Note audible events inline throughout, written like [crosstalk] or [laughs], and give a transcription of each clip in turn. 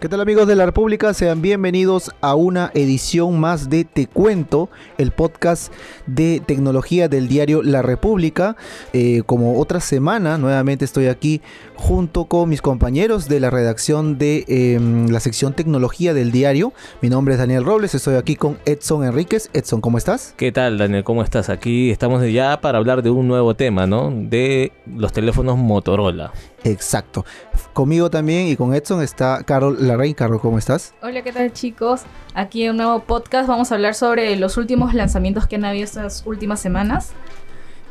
¿Qué tal amigos de la República? Sean bienvenidos a una edición más de Te Cuento, el podcast de tecnología del diario La República. Eh, como otra semana, nuevamente estoy aquí junto con mis compañeros de la redacción de em, la sección tecnología del diario. Mi nombre es Daniel Robles, estoy aquí con Edson Enríquez. Edson, ¿cómo estás? ¿Qué tal, Daniel? ¿Cómo estás? Aquí estamos ya para hablar de un nuevo tema, ¿no? De los teléfonos Motorola. Exacto. Conmigo también y con Edson está Carol Larraín. Carol, ¿cómo estás? Hola, ¿qué tal chicos? Aquí en un nuevo podcast vamos a hablar sobre los últimos lanzamientos que han habido estas últimas semanas.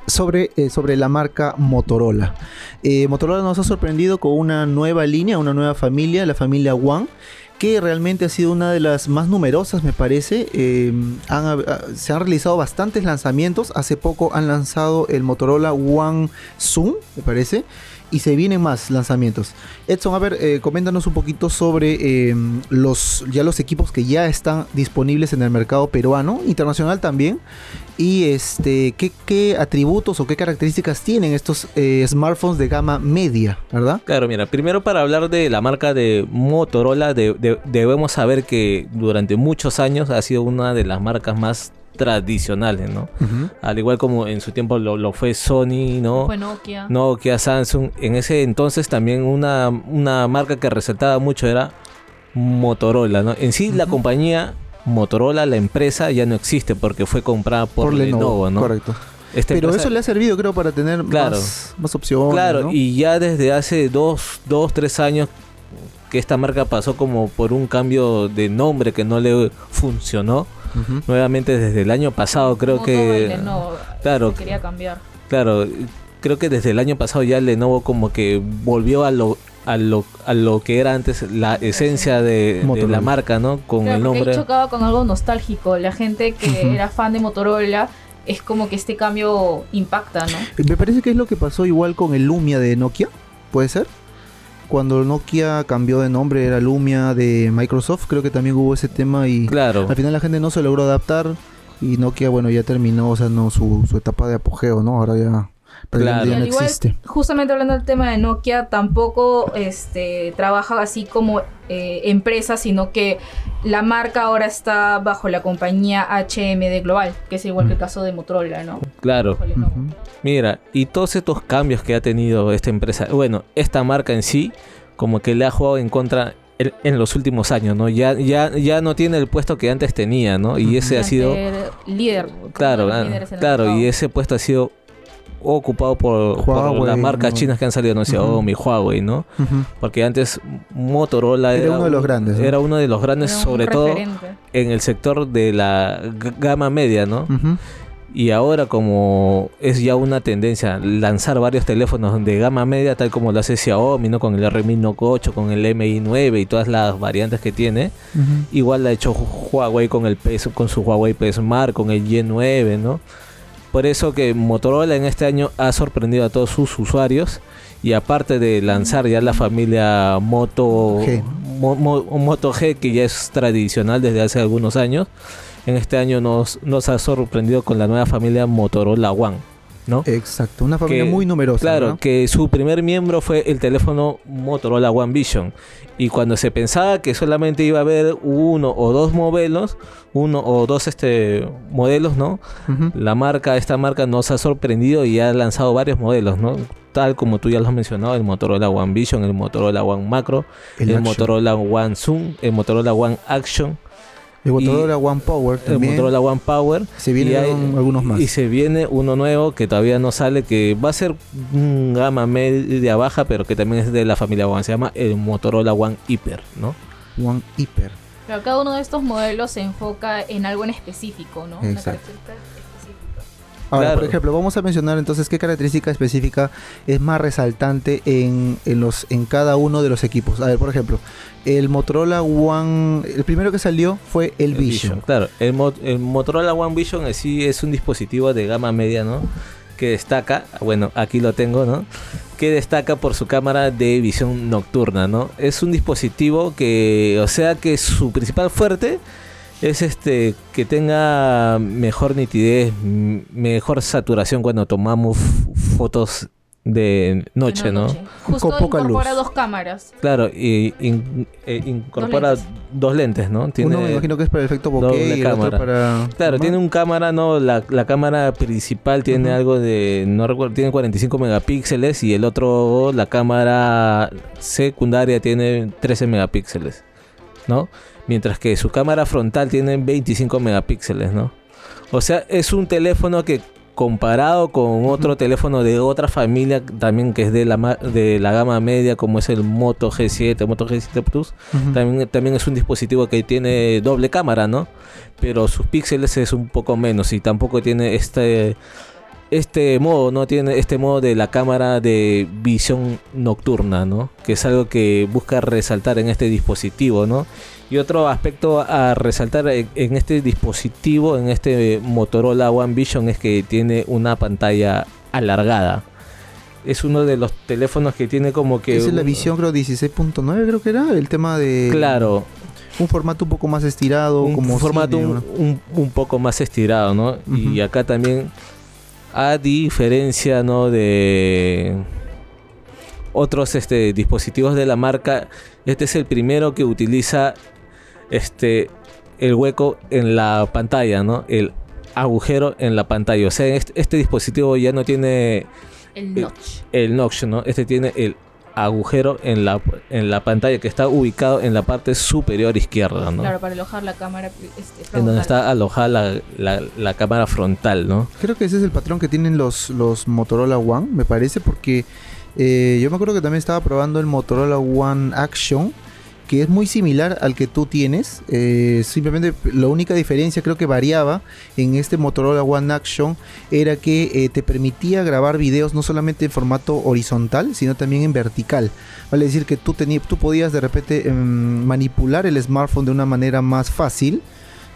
Sobre, eh, sobre la marca Motorola. Eh, Motorola nos ha sorprendido con una nueva línea, una nueva familia, la familia One que realmente ha sido una de las más numerosas, me parece. Eh, se han realizado bastantes lanzamientos. Hace poco han lanzado el Motorola One Zoom, me parece y se vienen más lanzamientos. Edson, a ver, eh, coméntanos un poquito sobre eh, los ya los equipos que ya están disponibles en el mercado peruano, internacional también, y este qué, atributos o qué características tienen estos eh, smartphones de gama media, ¿verdad? Claro, mira, primero para hablar de la marca de Motorola, debemos saber que durante muchos años ha sido una de las marcas más tradicionales, ¿no? Al igual como en su tiempo lo, fue Sony, ¿no? Fue Nokia. Nokia, Samsung. En ese entonces también una, una marca que resaltaba mucho era Motorola, ¿no? En sí la compañía Motorola, la empresa, ya no existe porque fue comprada por, Lenovo, ¿no? Correcto. Pero eso le ha servido, creo, para tener más, más, opciones. Claro, y ya desde hace dos, dos, tres años que esta marca pasó como por un cambio de nombre que no le funcionó nuevamente desde el año pasado, creo que... claro, quería cambiar. Claro, creo que desde el año pasado ya Lenovo como que volvió a lo a lo, a lo que era antes la esencia de, la marca, ¿no? Con el nombre. chocaba con algo nostálgico. La gente que era fan de Motorola es como que este cambio impacta, ¿no? Me parece que es lo que pasó igual con el Lumia de Nokia, ¿puede ser? Cuando Nokia cambió de nombre, era Lumia de Microsoft, creo que también hubo ese tema y claro. al final la gente no se logró adaptar y Nokia, bueno, ya terminó, o sea, no su, etapa de apogeo, ¿no? Ahora ya Claro. no existe. justamente hablando del tema de Nokia, tampoco este, trabaja así como eh, empresa, sino que la marca ahora está bajo la compañía HMD Global, que es igual que el caso de Motorola, ¿no? Claro. Mira, y todos estos cambios que ha tenido esta empresa, bueno, esta marca en sí, como que le ha jugado en contra en los últimos años, ¿no? Ya, ya, ya no tiene el puesto que antes tenía, ¿no? Y ese ha sido... Líder. Claro, claro, y ese puesto ha sido ocupado por, las marcas chinas que han salido, no sé, Xiaomi, Huawei, ¿no? Porque antes Motorola era, uno de los grandes. Era uno de los grandes, sobre todo en el sector de la gama media, ¿no? Y ahora como es ya una tendencia lanzar varios teléfonos de gama media, tal como lo hace Xiaomi, ¿no? Con el R Note 8, con el MI9 y todas las variantes que tiene. Igual lo ha hecho Huawei con el PS, con su Huawei P Smart, con el Y9, ¿no? Por eso que Motorola en este año ha sorprendido a todos sus usuarios y aparte de lanzar ya la familia Moto G. Moto G que ya es tradicional desde hace algunos años, en este año nos, nos ha sorprendido con la nueva familia Motorola One. ¿No? Exacto, una familia muy numerosa. Claro, que su primer miembro fue el teléfono Motorola One Vision. Y cuando se pensaba que solamente iba a haber uno o dos modelos, uno o dos este modelos, ¿no? La marca, esta marca nos ha sorprendido y ha lanzado varios modelos, ¿no? Tal como tú ya lo has mencionado, el Motorola One Vision, el Motorola One Macro, el Motorola One Zoom, el Motorola One Action el Motorola One Power también. El Motorola One Power. Se vienen algunos más. Y se viene uno nuevo que todavía no sale, que va a ser un gama media baja, pero que también es de la familia One. Se llama el Motorola One Hyper, ¿no? One Hyper. Pero cada uno de estos modelos se enfoca en algo en específico, ¿no? Exacto. Ahora, por ejemplo, vamos a mencionar entonces qué característica específica es más resaltante en, los, en cada uno de los equipos. A ver, por ejemplo, el Motorola One, el primero que salió fue el, Vision. Claro, el, Motorola One Vision sí es un dispositivo de gama media, ¿no? Que destaca, bueno, aquí lo tengo, ¿no? Que destaca por su cámara de visión nocturna, ¿no? Es un dispositivo que, o sea que su principal fuerte es este que tenga mejor nitidez, mejor saturación cuando tomamos fotos de noche, ¿no? Justo incorpora dos cámaras. Claro, y eh, incorpora dos lentes. ¿no? Tiene Uno me imagino que es para el efecto bokeh y cámara. para... Claro, tiene un cámara, ¿no? La, cámara principal tiene algo de... No recuerdo, tiene 45 megapíxeles y el otro, la cámara secundaria tiene 13 megapíxeles, ¿no? Mientras que su cámara frontal tiene 25 megapíxeles, ¿no? O sea, es un teléfono que comparado con otro teléfono de otra familia también que es de la, de la gama media como es el Moto G7, Moto G7 Plus, también, también es un dispositivo que tiene doble cámara, ¿no? Pero sus píxeles es un poco menos y tampoco tiene este este modo, ¿no? Tiene este modo de la cámara de visión nocturna, ¿no? Que es algo que busca resaltar en este dispositivo, ¿no? Y otro aspecto a resaltar en este dispositivo, en este Motorola One Vision, es que tiene una pantalla alargada. Es uno de los teléfonos que tiene como que... Es la visión creo 16.9 creo que era, el tema de... Claro. Un formato un poco más estirado. Un como formato un, un, poco más estirado, ¿no? Y acá también, a diferencia, ¿no? De otros este, dispositivos de la marca, este es el primero que utiliza este, el hueco en la pantalla, ¿no? El agujero en la pantalla. O sea, este, este dispositivo ya no tiene el notch. El, notch, ¿no? Este tiene el agujero en la, en la pantalla que está ubicado en la parte superior izquierda, ¿no? Claro, para alojar la cámara este, frontal. En donde está alojada la, la, cámara frontal, ¿no? Creo que ese es el patrón que tienen los, los Motorola One, me parece, porque eh, yo me acuerdo que también estaba probando el Motorola One Action que es muy similar al que tú tienes. Eh, simplemente la única diferencia creo que variaba en este Motorola One Action era que eh, te permitía grabar videos no solamente en formato horizontal, sino también en vertical. Vale decir que tú, tú podías de repente em, manipular el smartphone de una manera más fácil.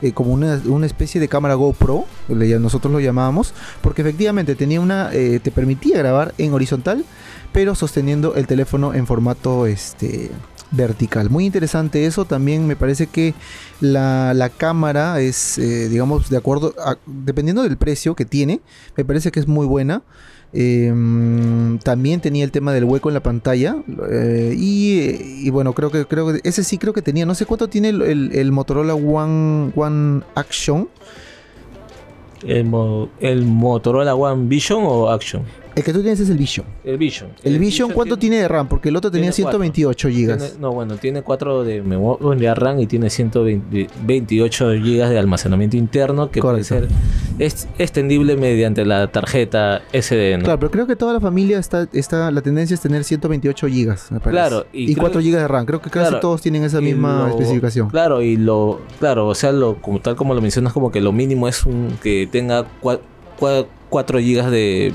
Eh, como una, una, especie de cámara GoPro, nosotros lo llamábamos, porque efectivamente tenía una, te permitía grabar en horizontal, pero sosteniendo el teléfono en formato este, vertical. Muy interesante eso. También me parece que la, cámara es, eh, digamos, de acuerdo, dependiendo del precio que tiene, me parece que es muy buena. Em, también tenía el tema del hueco en la pantalla eh, y, bueno creo que creo que ese sí creo que tenía no sé cuánto tiene el, Motorola One One Action el, el Motorola One Vision o Action el que tú tienes es el Vision. El Vision. ¿El, Vision, cuánto tiene, de RAM? Porque el otro tenía 128 GB. no, bueno, tiene 4 de memoria RAM y tiene 128 GB de almacenamiento interno que puede ser es extendible mediante la tarjeta SD. Claro, pero creo que toda la familia está, está la tendencia es tener 128 GB, me parece. Claro, y, 4 GB de RAM. Creo que casi todos tienen esa misma especificación. Claro, y lo claro, o sea, lo como tal como lo mencionas como que lo mínimo es un que tenga 4 GB de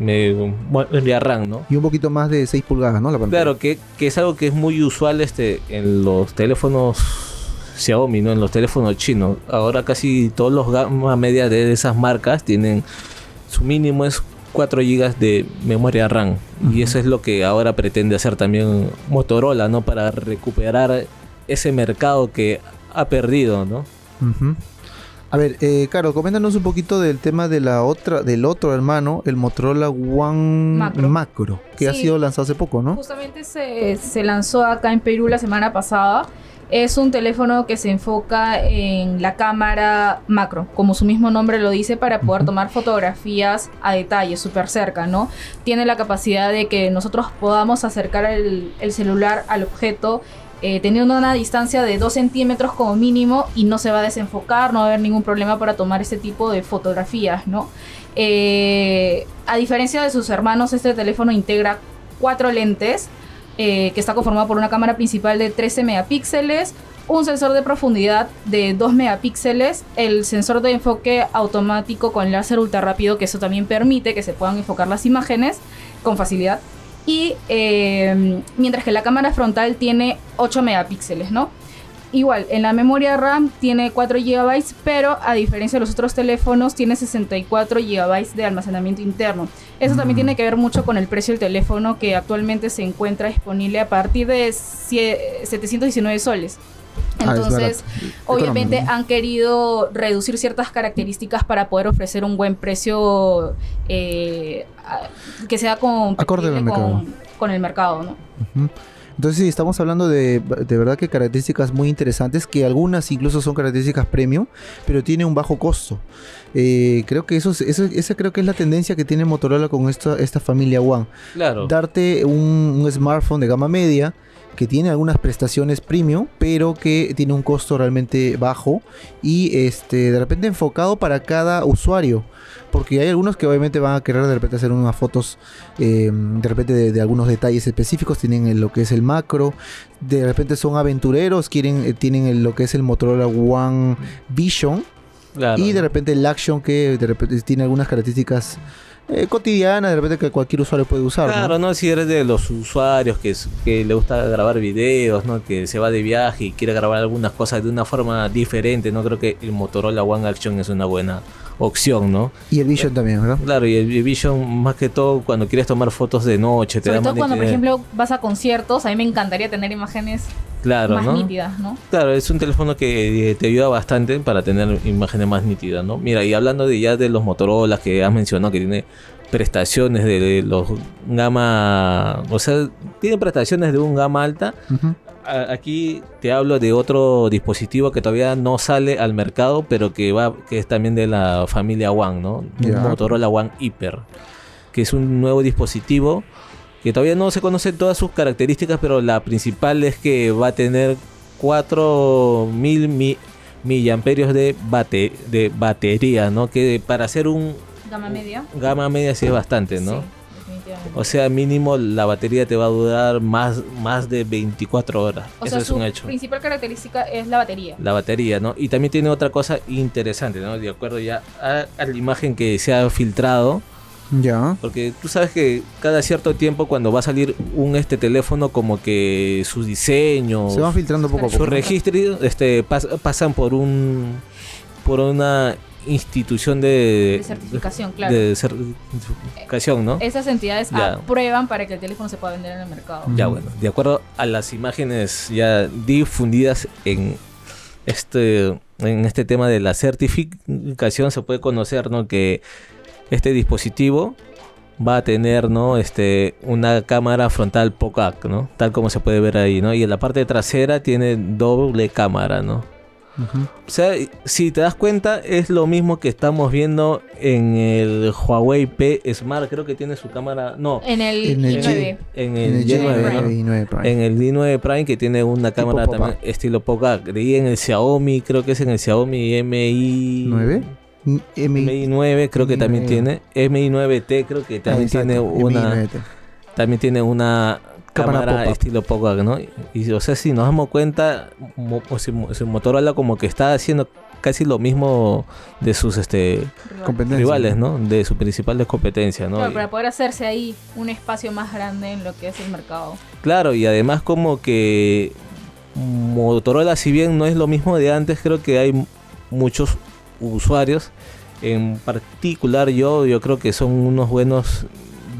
me, RAM, ¿no? Y un poquito más de 6 pulgadas, ¿no? La Claro, que, es algo que es muy usual este en los teléfonos Xiaomi, ¿no? En los teléfonos chinos. Ahora casi todos los gama media de esas marcas tienen su mínimo es 4 GB de memoria RAM. Y eso es lo que ahora pretende hacer también Motorola, ¿no? Para recuperar ese mercado que ha perdido, ¿no? A ver, eh, Caro, coméntanos un poquito del tema de la otra, del otro hermano, el Motorola One Macro, que ha sido lanzado hace poco, ¿no? Justamente se, se lanzó acá en Perú la semana pasada. Es un teléfono que se enfoca en la cámara macro, como su mismo nombre lo dice, para poder tomar fotografías a detalle, súper cerca, ¿no? Tiene la capacidad de que nosotros podamos acercar el, el celular al objeto eh, teniendo una distancia de 2 centímetros como mínimo y no se va a desenfocar, no va a haber ningún problema para tomar este tipo de fotografías, ¿no? Eh, a diferencia de sus hermanos, este teléfono integra cuatro lentes, eh, que está conformado por una cámara principal de 13 megapíxeles, un sensor de profundidad de 2 megapíxeles, el sensor de enfoque automático con láser ultra rápido, que eso también permite que se puedan enfocar las imágenes con facilidad, y eh, mientras que la cámara frontal tiene 8 megapíxeles, ¿no? Igual, en la memoria RAM tiene 4 GB, pero a diferencia de los otros teléfonos, tiene 64 GB de almacenamiento interno. Eso también tiene que ver mucho con el precio del teléfono, que actualmente se encuentra disponible a partir de 719 soles. Ah, Entonces, obviamente han querido reducir ciertas características para poder ofrecer un buen precio eh, que sea con, con, el mercado, ¿no? Entonces sí, estamos hablando de, de verdad que características muy interesantes, que algunas incluso son características premium, pero tiene un bajo costo. Eh, creo que eso, eso, esa creo que es la tendencia que tiene Motorola con esta, esta familia One. Claro. Darte un, un smartphone de gama media que tiene algunas prestaciones premium, pero que tiene un costo realmente bajo y este de repente enfocado para cada usuario. Porque hay algunos que obviamente van a querer de repente hacer unas fotos em, de repente de, algunos detalles específicos. Tienen lo que es el macro. De repente son aventureros. Quieren, eh, tienen lo que es el Motorola One Vision. Y de repente el Action que de repente tiene algunas características eh, cotidiana, de repente que cualquier usuario puede usar. Claro, ¿no? Si eres de los usuarios que, que le gusta grabar videos, ¿no? Que se va de viaje y quiere grabar algunas cosas de una forma diferente, ¿no? Creo que el Motorola One Action es una buena opción, ¿no? Y el Vision también, ¿verdad? Claro, y el Vision más que todo cuando quieres tomar fotos de noche. Te Sobre todo cuando, por ejemplo, vas a conciertos, a mí me encantaría tener imágenes claro, más nítidas, ¿no? Claro, es un teléfono que eh, te ayuda bastante para tener imágenes más nítidas, ¿no? Mira, y hablando de ya de los Motorola que has mencionado, que tiene prestaciones de los gama, o sea, tiene prestaciones de un gama alta. Aquí te hablo de otro dispositivo que todavía no sale al mercado, pero que va, que es también de la familia One, ¿no? Motorola One Hyper, que es un nuevo dispositivo que todavía no se conocen todas sus características, pero la principal es que va a tener 4000 mi, miliamperios de, bate, de batería, ¿no? Que para hacer un Gama media. Gama media sí es bastante, ¿no? Sí, definitivamente. O sea, mínimo la batería te va a durar más, más de 24 horas. Eso es un hecho. principal característica es la batería. La batería, ¿no? Y también tiene otra cosa interesante, ¿no? De acuerdo ya a, la imagen que se ha filtrado. Ya. Porque tú sabes que cada cierto tiempo cuando va a salir un este teléfono como que sus diseños se van filtrando poco a poco. Sus registros este pasan por un por una institución de, certificación, claro. De certificación, ¿no? Esas entidades aprueban para que el teléfono se pueda vender en el mercado. Ya, bueno, de acuerdo a las imágenes ya difundidas en este, en este tema de la certificación, se puede conocer, ¿no? Que este dispositivo va a tener, ¿no? Este, una cámara frontal POCAC, ¿no? Tal como se puede ver ahí, ¿no? Y en la parte trasera tiene doble cámara, ¿no? O sea, si te das cuenta, es lo mismo que estamos viendo en el Huawei P Smart. Creo que tiene su cámara. No, en el, en el G9. En el, G9, Prime. En el D9 Prime que tiene una cámara también estilo Poca. Y en el Xiaomi, creo que es en el Xiaomi MI. 9 MI 9 creo que también tiene. MI 9T creo que también ah, tiene una. También tiene una cámara, estilo poco, ¿no? Y o sea, si nos damos cuenta, o Motorola como que está haciendo casi lo mismo de sus este rivales, ¿no? De sus principales competencias, ¿no? Claro, para poder hacerse ahí un espacio más grande en lo que es el mercado. Claro, y además como que Motorola, si bien no es lo mismo de antes, creo que hay muchos usuarios. En particular yo, yo creo que son unos buenos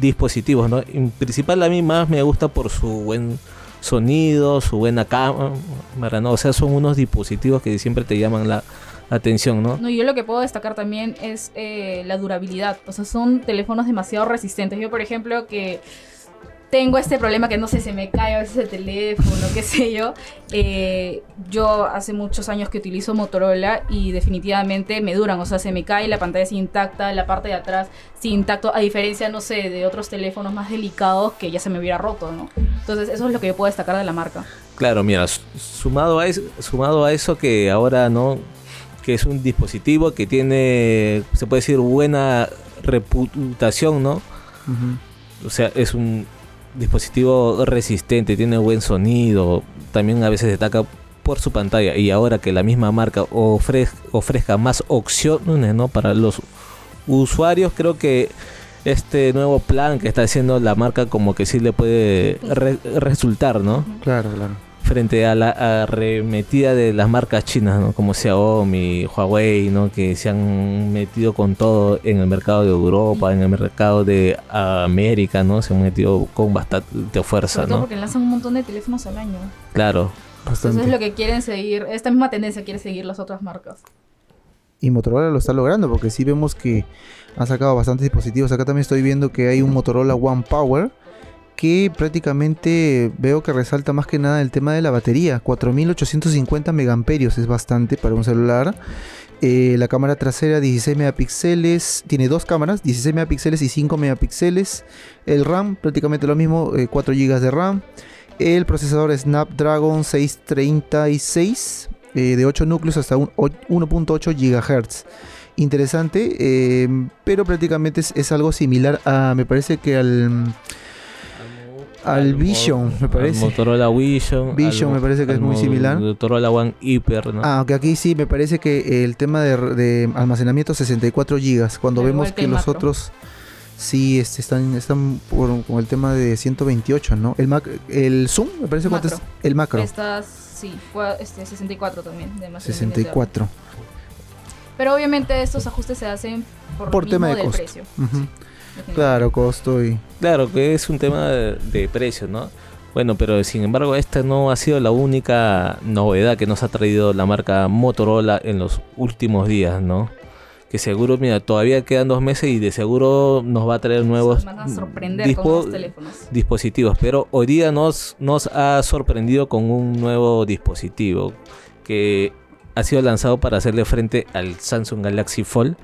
dispositivos, ¿no? En principal a mí más me gusta por su buen sonido, su buena cámara, ¿no? O sea, son unos dispositivos que siempre te llaman la atención, ¿no? No, yo lo que puedo destacar también es eh, la durabilidad. O sea, son teléfonos demasiado resistentes. Yo, por ejemplo, que tengo este problema que no sé, se me cae a veces el teléfono, qué sé yo. Eh, yo hace muchos años que utilizo Motorola y definitivamente me duran, o sea, se me cae, la pantalla es intacta, la parte de atrás sí intacto, a diferencia, no sé, de otros teléfonos más delicados que ya se me hubiera roto, ¿no? Entonces, eso es lo que yo puedo destacar de la marca. Claro, mira, sumado a eso, sumado a eso que ahora, ¿no? Que es un dispositivo que tiene, se puede decir, buena reputación, ¿no? O sea, es un dispositivo resistente, tiene buen sonido, también a veces destaca por su pantalla y ahora que la misma marca ofrezca más opciones ¿no? para los usuarios, creo que este nuevo plan que está haciendo la marca como que sí le puede resultar, ¿no? Claro, claro frente a la arremetida de las marcas chinas, ¿no? como Xiaomi, Huawei, ¿no? que se han metido con todo en el mercado de Europa, en el mercado de América, ¿no? se han metido con bastante fuerza. Sobre todo porque lanzan un montón de teléfonos al año. Claro. Bastante. Eso es lo que quieren seguir, esta misma tendencia quiere seguir las otras marcas. Y Motorola lo está logrando porque sí vemos que ha sacado bastantes dispositivos. Acá también estoy viendo que hay un Motorola One Power que prácticamente veo que resalta más que nada el tema de la batería. 4850 megamperios es bastante para un celular. Eh, la cámara trasera 16 megapíxeles, tiene dos cámaras, 16 megapíxeles y 5 megapíxeles. El RAM prácticamente lo mismo, 4 eh, GB de RAM. El procesador Snapdragon 636 eh, de 8 núcleos hasta 1.8 GHz. Interesante, pero prácticamente es, algo similar a, me parece que al al Vision, me parece. Motorola Vision. Vision me parece que es muy similar. Motorola One Hyper, ¿no? Ah, aunque aquí sí me parece que el tema de, almacenamiento 64 GB, cuando vemos que, los otros sí este, están, están con el tema de 128, ¿no? El Mac, el Zoom, me parece cuánto es el macro. Estas sí, este 64 también 64. Pero obviamente estos ajustes se hacen por, tema de costo. precio. Claro, costo y... Claro, que es un tema de, precio, ¿no? Bueno, pero sin embargo esta no ha sido la única novedad que nos ha traído la marca Motorola en los últimos días, ¿no? Que seguro, mira, todavía quedan dos meses y de seguro nos va a traer nuevos dispositivos. Pero hoy día nos, nos ha sorprendido con un nuevo dispositivo que ha sido lanzado para hacerle frente al Samsung Galaxy Fold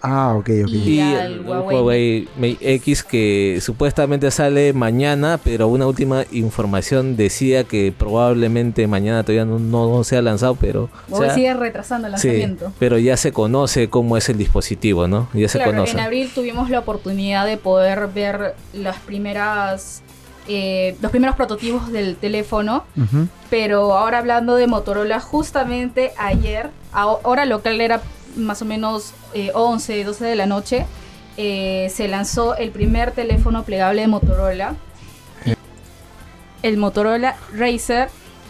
Ah, ok, ok. Y, el Huawei, Mate X que supuestamente sale mañana, pero una última información decía que probablemente mañana todavía no, no, se ha lanzado, pero... Huawei sigue retrasando el lanzamiento. pero ya se conoce cómo es el dispositivo, ¿no? Ya se conoce. En abril tuvimos la oportunidad de poder ver las primeras... Eh, los primeros prototipos del teléfono, pero ahora hablando de Motorola, justamente ayer, ahora local era más o menos 11, eh, 12 de la noche, eh, se lanzó el primer teléfono plegable de Motorola. El Motorola Racer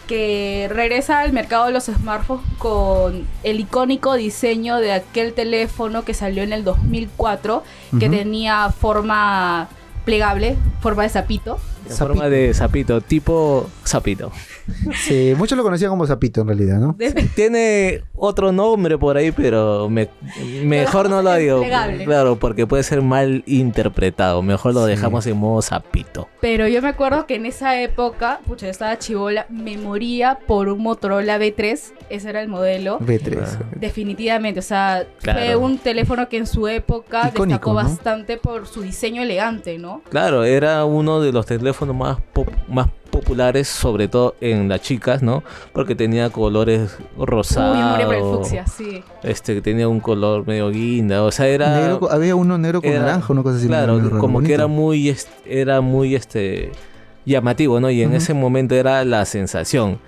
que regresa al mercado de los smartphones con el icónico diseño de aquel teléfono que salió en el 2004, que tenía forma plegable, forma de sapito. Forma de sapito, tipo sapito. Sí, muchos lo conocían como sapito en realidad, ¿no? Tiene otro nombre por ahí, pero mejor no lo digo. Claro, porque puede ser mal interpretado. Mejor lo dejamos en modo sapito. Pero yo me acuerdo que en esa época, pucha, yo estaba chivola, me moría por un Motorola B3. Ese era el modelo. B3. Definitivamente, o sea, fue un teléfono que en su época destacó bastante por su diseño elegante, ¿no? Claro, era uno de los teléfonos más, más populares, sobre todo en las chicas, ¿no? Porque tenía colores rosados. Uy, sí. Este, tenía un color medio guinda, o sea, era... había uno negro con naranja, una cosa así. Claro, como que era muy, era muy, este, llamativo, ¿no? Y en ese momento era la sensación.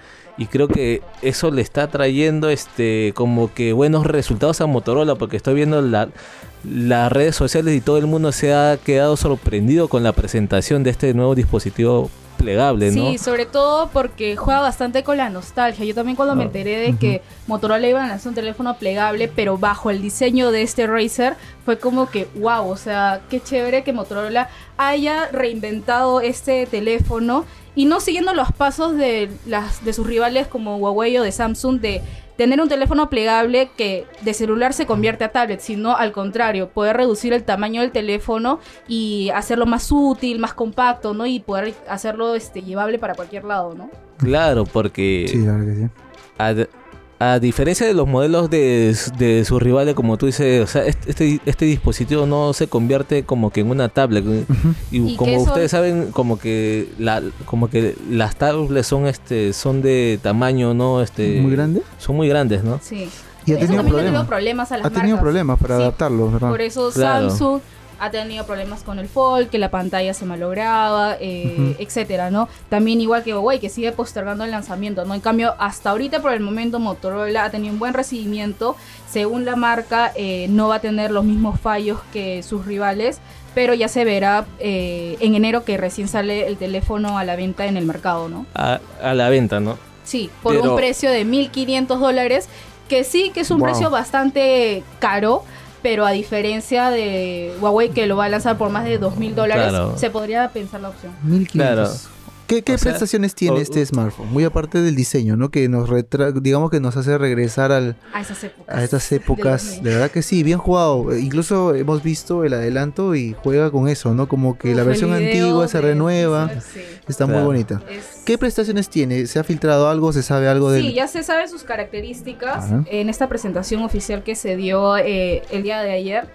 Y creo que eso le está trayendo, este, como que buenos resultados a Motorola, porque estoy viendo la, las redes sociales y todo el mundo se ha quedado sorprendido con la presentación de este nuevo dispositivo plegable, ¿no? Sí, sobre todo porque juega bastante con la nostalgia. Yo también cuando me ah, enteré de que Motorola iba a lanzar un teléfono plegable, pero bajo el diseño de este Razer, fue como que, wow, o sea, qué chévere que Motorola haya reinventado este teléfono y no siguiendo los pasos de, las, de sus rivales como Huawei o de Samsung de tener un teléfono plegable que de celular se convierte a tablet, sino al contrario, poder reducir el tamaño del teléfono y hacerlo más útil, más compacto, ¿no? Y poder hacerlo este, llevable para cualquier lado, ¿no? Claro, porque... Sí, claro que sí a diferencia de los modelos de, de sus rivales, como tú dices, o sea, este, este dispositivo no se convierte como que en una tablet. Y, como ustedes saben, como que la, como que las tablets son este, son de tamaño, ¿no? Este, muy grande. Son muy grandes, ¿no? Sí. Y ha tenido, problemas. a las Ha tenido problemas para adaptarlo, ¿verdad? Por eso Samsung ha tenido problemas con el Fold, que la pantalla se malograba, eh, etcétera, ¿no? También igual que Huawei, que sigue postergando el lanzamiento, ¿no? En cambio, hasta ahorita por el momento Motorola ha tenido un buen recibimiento. Según la marca, eh, no va a tener los mismos fallos que sus rivales, pero ya se verá eh, en enero que recién sale el teléfono a la venta en el mercado, ¿no? A, la venta, ¿no? Sí, por un precio de 1.500 dólares, que sí que es un precio bastante caro, pero a diferencia de Huawei que lo va a lanzar por más de dos mil dólares, se podría pensar la opción. Claro. ¿Qué, prestaciones tiene este smartphone? Muy aparte del diseño, ¿no? Que nos digamos que nos hace regresar al, a esas épocas. A estas épocas. De, verdad que sí, bien jugado. Incluso hemos visto el adelanto y juega con eso, ¿no? Como que la versión antigua se renueva. Está muy bonita. ¿Qué prestaciones tiene? ¿Se ha filtrado algo? ¿Se sabe algo de Sí, ya se sabe sus características en esta presentación oficial que se dio eh, el día de ayer.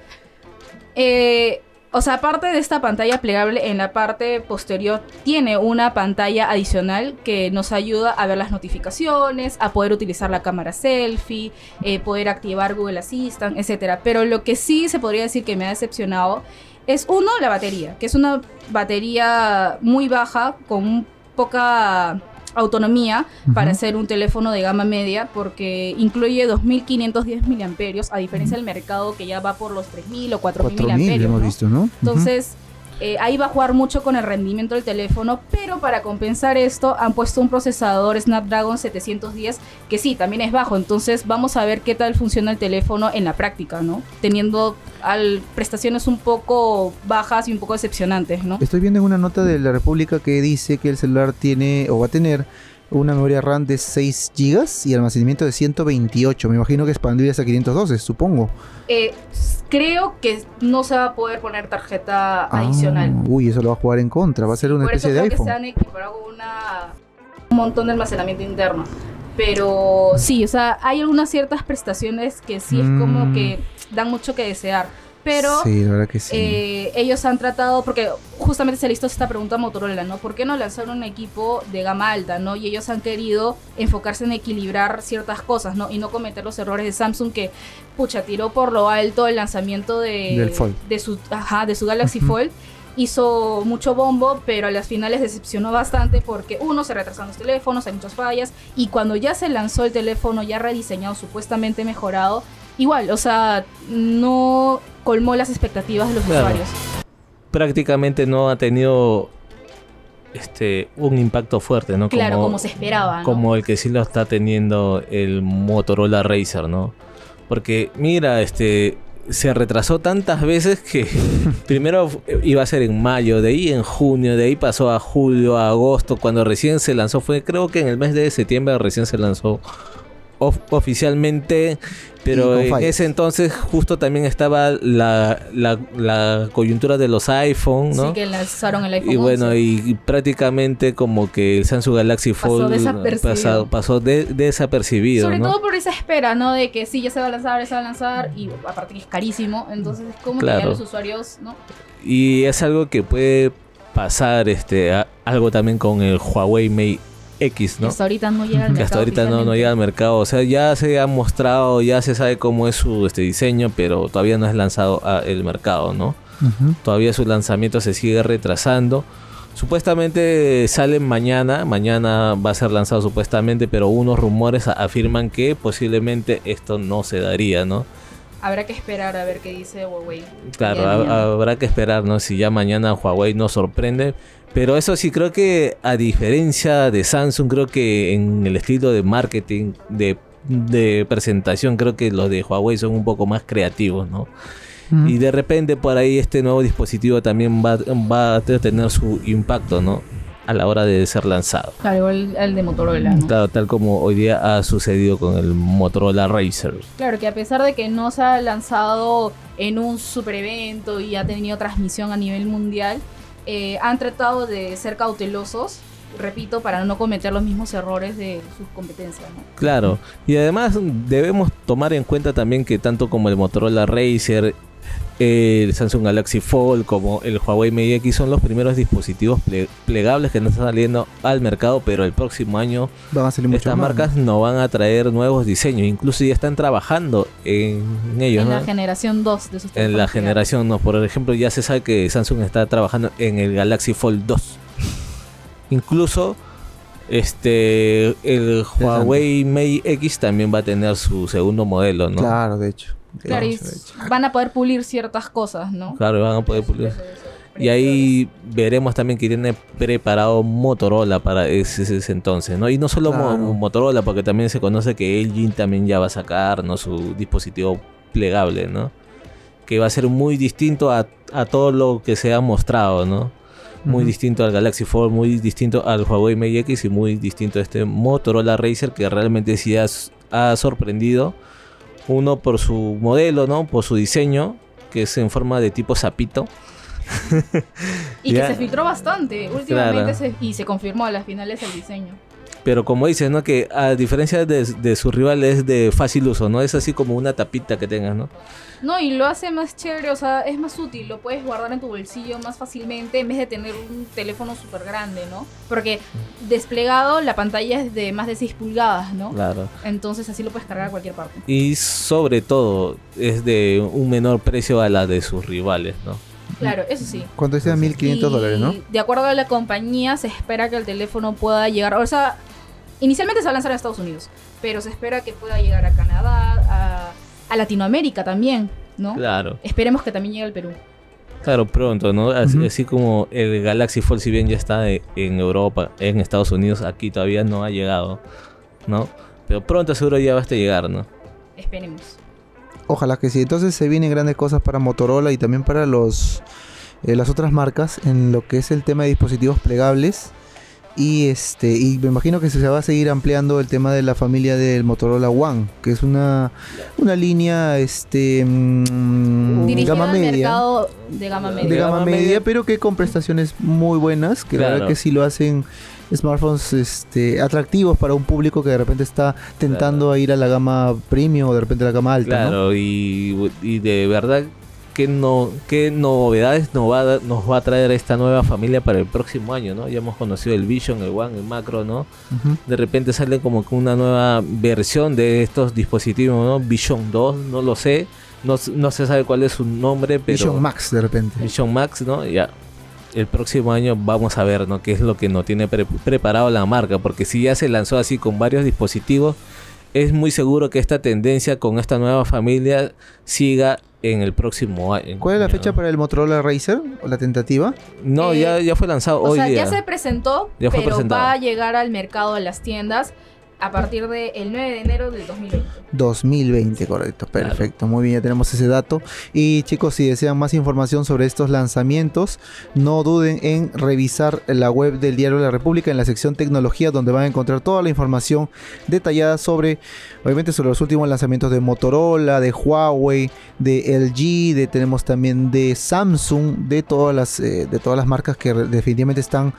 Eh, o sea, aparte de esta pantalla plegable, en la parte posterior tiene una pantalla adicional que nos ayuda a ver las notificaciones, a poder utilizar la cámara selfie, eh, poder activar Google Assistant, etc. Pero lo que sí se podría decir que me ha decepcionado es uno, la batería, que es una batería muy baja, con poca autonomía para hacer un teléfono de gama media porque incluye 2510 miliamperios a diferencia del mercado que ya va por los 3000 o 4000 miliamperios. Visto, ¿no? Entonces, eh, ahí va a jugar mucho con el rendimiento del teléfono, pero para compensar esto han puesto un procesador Snapdragon 710 que sí, también es bajo, entonces vamos a ver qué tal funciona el teléfono en la práctica, ¿no? Teniendo al, prestaciones un poco bajas y un poco decepcionantes, ¿no? Estoy viendo en una nota de la República que dice que el celular tiene o va a tener una memoria RAM de 6 GB y almacenamiento de 128. Me imagino que expandiría hasta 512, supongo. Eh, creo que no se va a poder poner tarjeta ah, adicional. Uy, eso lo va a jugar en contra. Va a ser una especie de iPhone. que se han equiparado con un montón de almacenamiento interno. Pero sí, o sea, hay algunas ciertas prestaciones que sí es como mm. que dan mucho que desear pero eh, ellos han tratado, porque justamente se listó esta pregunta a Motorola, ¿no? ¿Por qué no lanzaron un equipo de gama alta, ¿no? Y ellos han querido enfocarse en equilibrar ciertas cosas, ¿no? Y no cometer los errores de Samsung que, pucha, tiró por lo alto el lanzamiento de, de, su, ajá, de su Galaxy Fold hizo mucho bombo, pero a las finales decepcionó bastante porque uno, se retrasaron los teléfonos, hay muchas fallas, y cuando ya se lanzó el teléfono ya rediseñado, supuestamente mejorado, igual, o sea, no colmó las expectativas de los usuarios. Prácticamente no ha tenido este un impacto fuerte, ¿no? Claro, como, se esperaba. Como el que sí lo está teniendo el Motorola Racer, ¿no? Porque mira, este se retrasó tantas veces que [laughs] primero iba a ser en mayo, de ahí en junio, de ahí pasó a julio, a agosto, cuando recién se lanzó, fue creo que en el mes de septiembre recién se lanzó oficialmente, pero en ese entonces justo también estaba la, la, coyuntura de los iPhone, ¿no? Sí, que lanzaron el iPhone Y bueno, y prácticamente como que el Samsung Galaxy Fold pasó desapercibido. Sobre todo por esa espera, ¿no? De que sí, ya se va a lanzar, ya se va a lanzar, y aparte que es carísimo, entonces es como que ya los usuarios, ¿no? Y es algo que puede pasar, este, algo también con el Huawei Mate X, ¿no? hasta ahorita no llega al [laughs] mercado. hasta ahorita no, no, llega al mercado. O sea, ya se ha mostrado, ya se sabe cómo es su este diseño, pero todavía no es lanzado al mercado, ¿no? Todavía su lanzamiento se sigue retrasando. Supuestamente sale mañana, mañana va a ser lanzado supuestamente, pero unos rumores afirman que posiblemente esto no se daría, ¿no? Habrá que esperar a ver qué dice Huawei. Claro, habrá que esperar, ¿no? Si ya mañana Huawei nos sorprende, pero eso sí, creo que a diferencia de Samsung, creo que en el estilo de marketing, de, presentación, creo que los de Huawei son un poco más creativos, ¿no? Y de repente por ahí este nuevo dispositivo también va, va a tener su impacto, ¿no? A la hora de ser lanzado. Claro, igual el de Motorola. ¿no? Claro, tal como hoy día ha sucedido con el Motorola Racer. Claro, que a pesar de que no se ha lanzado en un super evento y ha tenido transmisión a nivel mundial, eh, han tratado de ser cautelosos, repito, para no cometer los mismos errores de sus competencias. Claro, y además debemos tomar en cuenta también que tanto como el Motorola Racer el Samsung Galaxy Fold como el Huawei Mate X son los primeros dispositivos plegables que no están saliendo al mercado, pero el próximo año estas marcas ¿no? van a traer nuevos diseños, incluso ya están trabajando en ellos. En la generación 2 de sus En la generación 2, por ejemplo, ya se sabe que Samsung está trabajando en el Galaxy Fold 2. Incluso este el Huawei Mate X también va a tener su segundo modelo, ¿no? Claro, de hecho. Claro, y van a poder pulir ciertas cosas, ¿no? Claro, van a poder pulir. Y ahí veremos también que tiene preparado Motorola para ese, entonces, ¿no? Y no solo Motorola, porque también se conoce que LG también ya va a sacar, ¿no? Su dispositivo plegable, ¿no? Que va a ser muy distinto a, a todo lo que se ha mostrado, ¿no? Muy distinto al Galaxy Fold, muy distinto al Huawei Mate X y muy distinto a este Motorola Racer que realmente sí ha sorprendido. Uno por su modelo, ¿no? Por su diseño, que es en forma de tipo sapito. y que se filtró bastante últimamente y se confirmó a las finales el diseño. Pero como dices, ¿no? Que a diferencia de, de su rival es de fácil uso, ¿no? Es así como una tapita que tengas, ¿no? No, y lo hace más chévere, o sea, es más útil, lo puedes guardar en tu bolsillo más fácilmente en vez de tener un teléfono súper grande, ¿no? Porque desplegado la pantalla es de más de 6 pulgadas, ¿no? Claro. Entonces así lo puedes cargar a cualquier parte. Y sobre todo es de un menor precio a la de sus rivales, ¿no? Claro, eso sí. ¿Cuánto decía? 1.500 dólares, ¿no? De acuerdo a la compañía, se espera que el teléfono pueda llegar, o sea, Inicialmente se va a lanzar a Estados Unidos, pero se espera que pueda llegar a Canadá, a, Latinoamérica también, ¿no? Claro. Esperemos que también llegue al Perú. Claro, pronto, ¿no? Así, como el Galaxy Fold, si bien ya está en Europa, en Estados Unidos, aquí todavía no ha llegado, ¿no? Pero pronto seguro ya va a estar llegar, ¿no? Esperemos. Ojalá que sí. Entonces se vienen grandes cosas para Motorola y también para los eh, las otras marcas en lo que es el tema de dispositivos plegables. Y este y me imagino que se va a seguir ampliando el tema de la familia del Motorola One, que es una, una línea este mm, gama media, de gama media. De gama, media, pero que con prestaciones muy buenas, que la verdad que sí lo hacen smartphones este, atractivos para un público que de repente está tentando a ir a la gama premium o de repente a la gama alta. Claro, y, y de verdad qué, no, qué novedades nos va, a, nos va a traer esta nueva familia para el próximo año, ¿no? Ya hemos conocido el Vision, el One, el Macro, ¿no? De repente sale como que una nueva versión de estos dispositivos, ¿no? Vision 2, no lo sé. No, no se sabe cuál es su nombre, pero... Vision Max, de repente. Vision Max, ¿no? Ya. El próximo año vamos a ver, ¿no? Qué es lo que nos tiene preparado la marca. Porque si ya se lanzó así con varios dispositivos, es muy seguro que esta tendencia con esta nueva familia siga en el próximo año. ¿Cuál es la fecha para el Motorola Racer? ¿O la tentativa? No, ya, eh, ya fue lanzado hoy día. Ya se presentó, pero va a llegar al mercado de las tiendas a partir del 9 de enero del 2020. 2020, correcto, perfecto, muy bien, ya tenemos ese dato. Y chicos, si desean más información sobre estos lanzamientos, no duden en revisar la web del Diario de la República en la sección tecnología, donde van a encontrar toda la información detallada sobre, obviamente, sobre los últimos lanzamientos de Motorola, de Huawei, de LG, de, tenemos también de Samsung, de todas las, eh, de todas las marcas que definitivamente están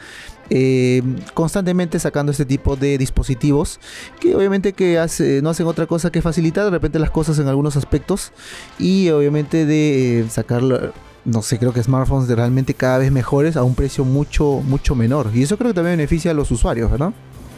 eh, constantemente sacando este tipo de dispositivos que obviamente que no hacen otra cosa que facilitar de repente las cosas en algunos aspectos y obviamente de eh, sacarlo no sé, creo que smartphones de realmente cada vez mejores a un precio mucho, mucho menor. Y eso creo que también beneficia a los usuarios, ¿verdad?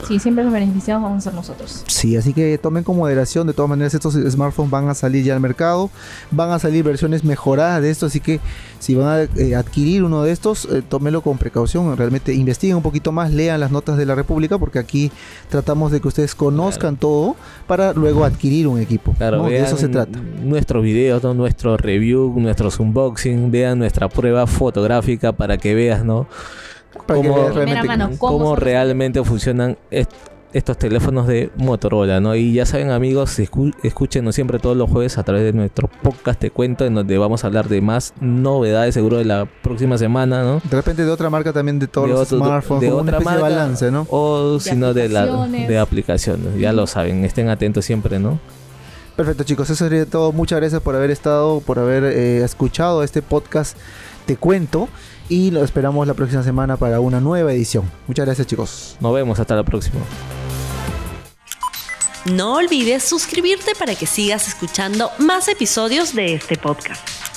Sí, siempre los beneficiados vamos a ser nosotros. Sí, así que tomen con moderación. De todas maneras, estos smartphones van a salir ya al mercado. Van a salir versiones mejoradas de esto. Así que si van a eh, adquirir uno de estos, eh, tómenlo con precaución. Realmente investiguen un poquito más, lean las notas de la República, porque aquí tratamos de que ustedes conozcan todo para luego adquirir un equipo. Claro, de eso se trata. Nuestros videos, nuestro review, nuestros unboxing, vean nuestra prueba fotográfica para que veas, ¿no? Cómo, realmente, cómo, realmente funcionan estos teléfonos de Motorola, ¿no? Y ya saben amigos, escúchenos siempre todos los jueves a través de nuestro podcast Te Cuento, en donde vamos a hablar de más novedades seguro de la próxima semana, ¿no? De repente de otra marca también de todos los smartphones, de otra marca, balance, ¿no? O si no de, la, de aplicaciones, ya lo saben, estén atentos siempre, ¿no? Perfecto chicos, eso sería todo. Muchas gracias por haber estado, por haber eh, escuchado este podcast Te Cuento y lo esperamos la próxima semana para una nueva edición. Muchas gracias chicos. Nos vemos hasta la próxima. No olvides suscribirte para que sigas escuchando más episodios de este podcast.